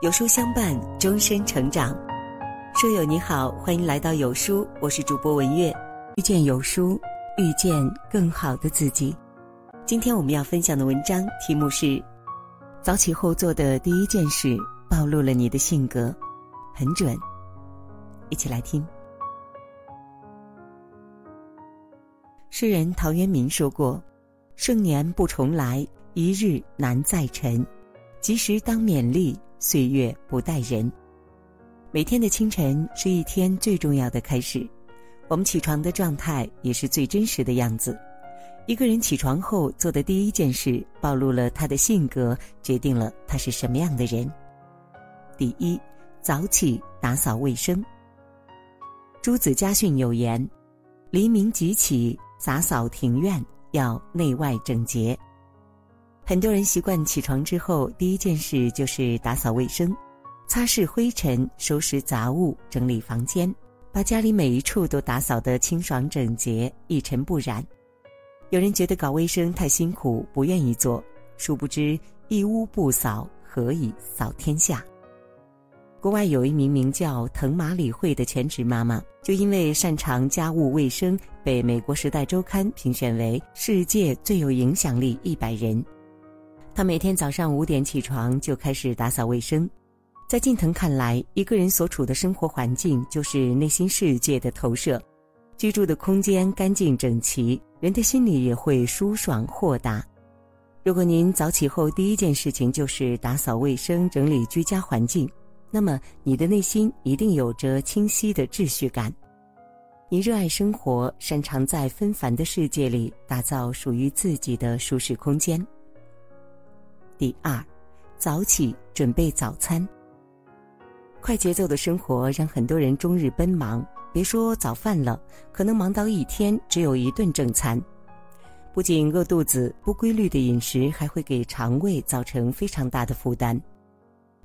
有书相伴，终身成长。书友你好，欢迎来到有书，我是主播文月。遇见有书，遇见更好的自己。今天我们要分享的文章题目是：早起后做的第一件事，暴露了你的性格，很准。一起来听。诗人陶渊明说过：“盛年不重来，一日难再晨。及时当勉励。”岁月不待人。每天的清晨是一天最重要的开始，我们起床的状态也是最真实的样子。一个人起床后做的第一件事，暴露了他的性格，决定了他是什么样的人。第一，早起打扫卫生。朱子家训有言：“黎明即起，洒扫庭院，要内外整洁。”很多人习惯起床之后第一件事就是打扫卫生，擦拭灰尘，收拾杂物，整理房间，把家里每一处都打扫得清爽整洁，一尘不染。有人觉得搞卫生太辛苦，不愿意做，殊不知一屋不扫，何以扫天下？国外有一名名叫藤马里惠的全职妈妈，就因为擅长家务卫生，被美国《时代周刊》评选为世界最有影响力一百人。他每天早上五点起床就开始打扫卫生，在近藤看来，一个人所处的生活环境就是内心世界的投射。居住的空间干净整齐，人的心里也会舒爽豁达。如果您早起后第一件事情就是打扫卫生、整理居家环境，那么你的内心一定有着清晰的秩序感。你热爱生活，擅长在纷繁的世界里打造属于自己的舒适空间。第二，早起准备早餐。快节奏的生活让很多人终日奔忙，别说早饭了，可能忙到一天只有一顿正餐。不仅饿肚子，不规律的饮食还会给肠胃造成非常大的负担。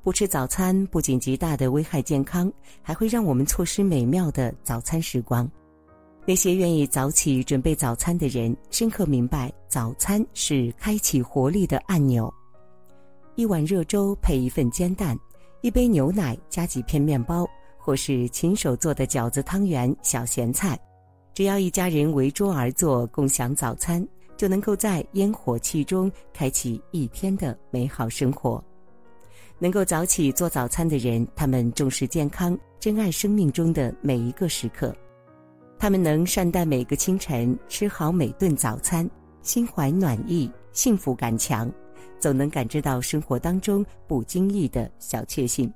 不吃早餐不仅极大的危害健康，还会让我们错失美妙的早餐时光。那些愿意早起准备早餐的人，深刻明白早餐是开启活力的按钮。一碗热粥配一份煎蛋，一杯牛奶加几片面包，或是亲手做的饺子、汤圆、小咸菜，只要一家人围桌而坐，共享早餐，就能够在烟火气中开启一天的美好生活。能够早起做早餐的人，他们重视健康，珍爱生命中的每一个时刻，他们能善待每个清晨，吃好每顿早餐，心怀暖意，幸福感强。总能感知到生活当中不经意的小确幸。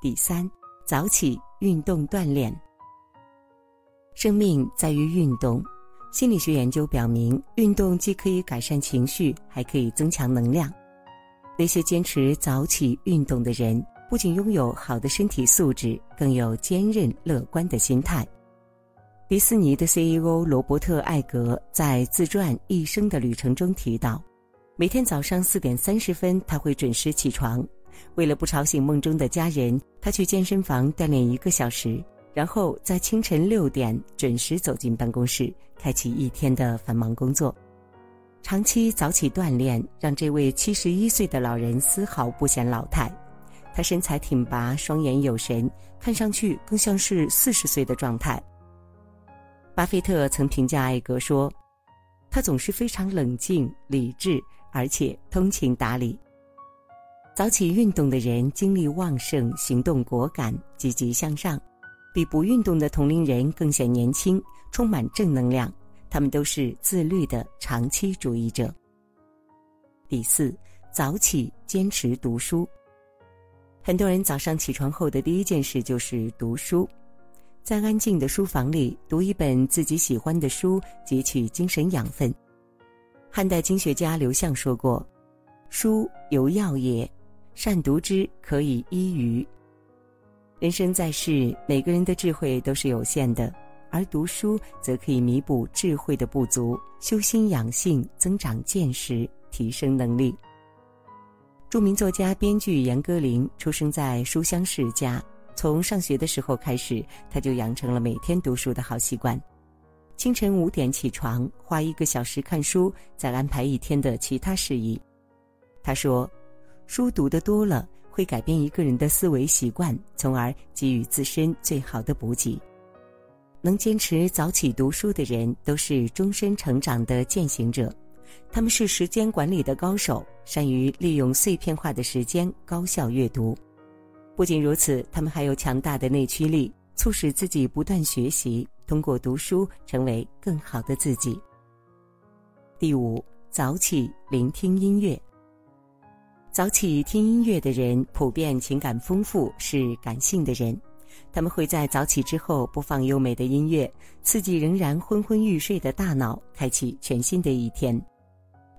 第三，早起运动锻炼。生命在于运动，心理学研究表明，运动既可以改善情绪，还可以增强能量。那些坚持早起运动的人，不仅拥有好的身体素质，更有坚韧乐观的心态。迪士尼的 CEO 罗伯特·艾格在自传《一生的旅程》中提到。每天早上四点三十分，他会准时起床。为了不吵醒梦中的家人，他去健身房锻炼一个小时，然后在清晨六点准时走进办公室，开启一天的繁忙工作。长期早起锻炼，让这位七十一岁的老人丝毫不显老态。他身材挺拔，双眼有神，看上去更像是四十岁的状态。巴菲特曾评价艾格说：“他总是非常冷静、理智。”而且通情达理。早起运动的人精力旺盛，行动果敢，积极向上，比不运动的同龄人更显年轻，充满正能量。他们都是自律的长期主义者。第四，早起坚持读书。很多人早上起床后的第一件事就是读书，在安静的书房里读一本自己喜欢的书，汲取精神养分。汉代经学家刘向说过：“书犹药也，善读之可以医愚。”人生在世，每个人的智慧都是有限的，而读书则可以弥补智慧的不足，修心养性，增长见识，提升能力。著名作家、编剧严歌苓出生在书香世家，从上学的时候开始，他就养成了每天读书的好习惯。清晨五点起床，花一个小时看书，再安排一天的其他事宜。他说：“书读得多了，会改变一个人的思维习惯，从而给予自身最好的补给。能坚持早起读书的人，都是终身成长的践行者。他们是时间管理的高手，善于利用碎片化的时间高效阅读。不仅如此，他们还有强大的内驱力，促使自己不断学习，通过读书成为更好的自己。第五，早起聆听音乐。早起听音乐的人普遍情感丰富，是感性的人。他们会在早起之后播放优美的音乐，刺激仍然昏昏欲睡的大脑，开启全新的一天。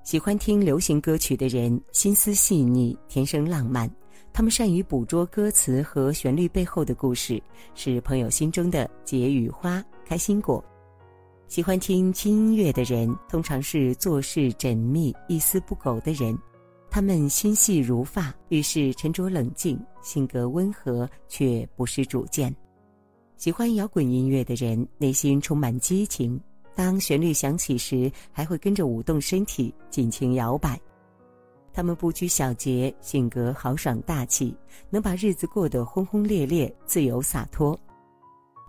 喜欢听流行歌曲的人心思细腻，天生浪漫。他们善于捕捉歌词和旋律背后的故事，是朋友心中的解语花、开心果。喜欢听轻音乐的人通常是做事缜密、一丝不苟的人。他们心细如发，遇事沉着冷静，性格温和却不失主见。喜欢摇滚音乐的人内心充满激情，当旋律响起时，还会跟着舞动身体，尽情摇摆。他们不拘小节，性格豪爽大气，能把日子过得轰轰烈烈、自由洒脱。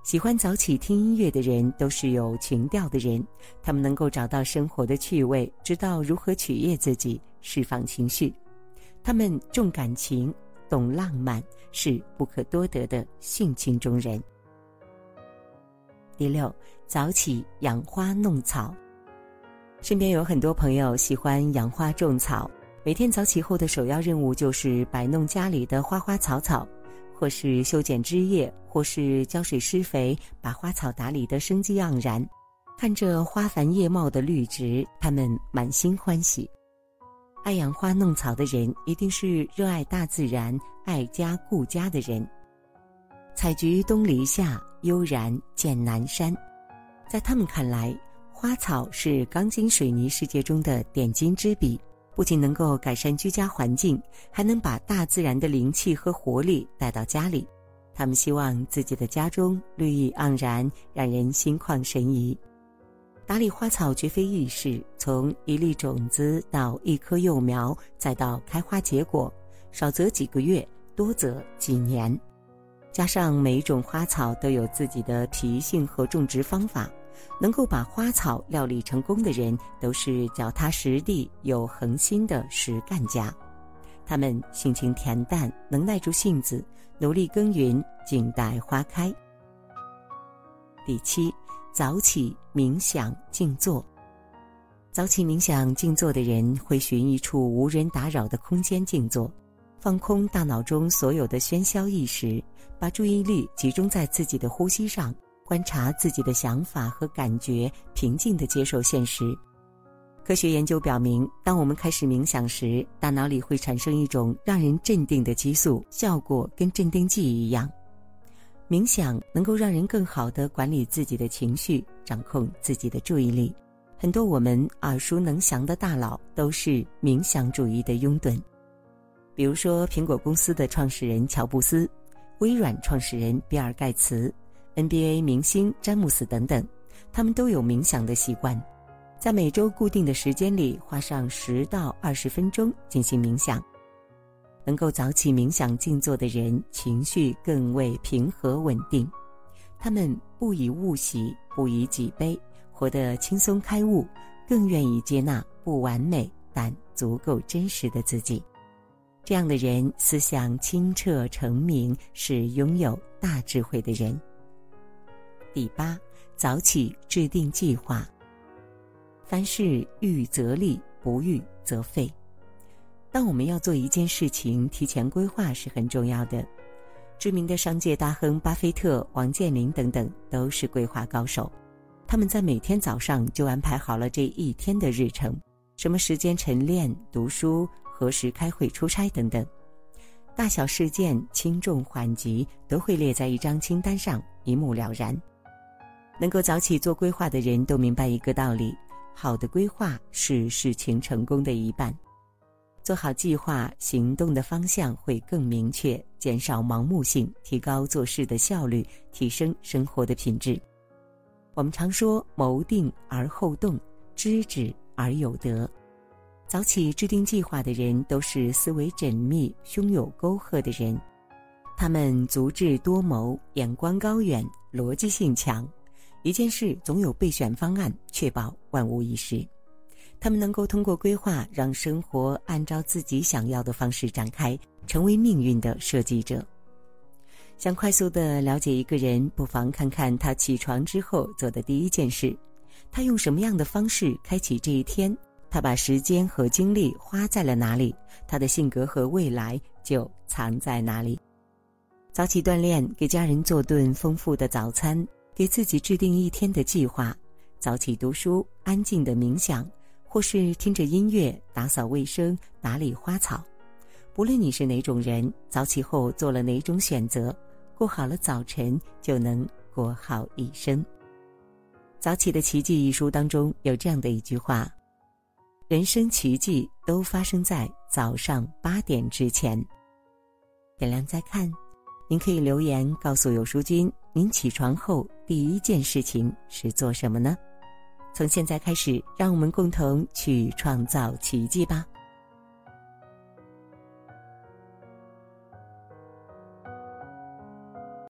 喜欢早起听音乐的人都是有情调的人，他们能够找到生活的趣味，知道如何取悦自己。释放情绪，他们重感情、懂浪漫，是不可多得的性情中人。第六，早起养花弄草。身边有很多朋友喜欢养花种草，每天早起后的首要任务就是摆弄家里的花花草草，或是修剪枝叶，或是浇水施肥，把花草打理得生机盎然。看着花繁叶茂的绿植，他们满心欢喜。爱养花弄草的人，一定是热爱大自然、爱家顾家的人。采菊东篱下，悠然见南山。在他们看来，花草是钢筋水泥世界中的点睛之笔，不仅能够改善居家环境，还能把大自然的灵气和活力带到家里。他们希望自己的家中绿意盎然，让人心旷神怡。打理花草绝非易事，从一粒种子到一棵幼苗，再到开花结果，少则几个月，多则几年。加上每一种花草都有自己的脾性和种植方法，能够把花草料理成功的人，都是脚踏实地、有恒心的实干家。他们性情恬淡，能耐住性子，努力耕耘，静待花开。第七。早起冥想静坐。早起冥想静坐的人会寻一处无人打扰的空间静坐，放空大脑中所有的喧嚣意识，把注意力集中在自己的呼吸上，观察自己的想法和感觉，平静地接受现实。科学研究表明，当我们开始冥想时，大脑里会产生一种让人镇定的激素，效果跟镇定剂一样。冥想能够让人更好地管理自己的情绪，掌控自己的注意力。很多我们耳熟能详的大佬都是冥想主义的拥趸，比如说苹果公司的创始人乔布斯、微软创始人比尔盖茨、NBA 明星詹姆斯等等，他们都有冥想的习惯，在每周固定的时间里花上十到二十分钟进行冥想。能够早起冥想静坐的人，情绪更为平和稳定。他们不以物喜，不以己悲，活得轻松开悟，更愿意接纳不完美但足够真实的自己。这样的人思想清澈澄明，是拥有大智慧的人。第八，早起制定计划。凡事预则立，不预则废。当我们要做一件事情，提前规划是很重要的。知名的商界大亨巴菲特、王健林等等都是规划高手，他们在每天早上就安排好了这一天的日程，什么时间晨练、读书，何时开会、出差等等，大小事件轻重缓急都会列在一张清单上，一目了然。能够早起做规划的人都明白一个道理：好的规划是事情成功的一半。做好计划，行动的方向会更明确，减少盲目性，提高做事的效率，提升生活的品质。我们常说“谋定而后动，知止而有得”。早起制定计划的人都是思维缜密、胸有沟壑的人，他们足智多谋、眼光高远、逻辑性强，一件事总有备选方案，确保万无一失。他们能够通过规划让生活按照自己想要的方式展开，成为命运的设计者。想快速的了解一个人，不妨看看他起床之后做的第一件事，他用什么样的方式开启这一天。他把时间和精力花在了哪里？他的性格和未来就藏在哪里？早起锻炼，给家人做顿丰富的早餐，给自己制定一天的计划。早起读书，安静的冥想，或是听着音乐打扫卫生、打理花草。不论你是哪种人，早起后做了哪种选择，过好了早晨，就能过好一生。《早起的奇迹》一书当中有这样的一句话。人生奇迹都发生在早上八点之前。点亮再看，您可以留言告诉有书君，您起床后第一件事情是做什么呢？从现在开始，让我们共同去创造奇迹吧。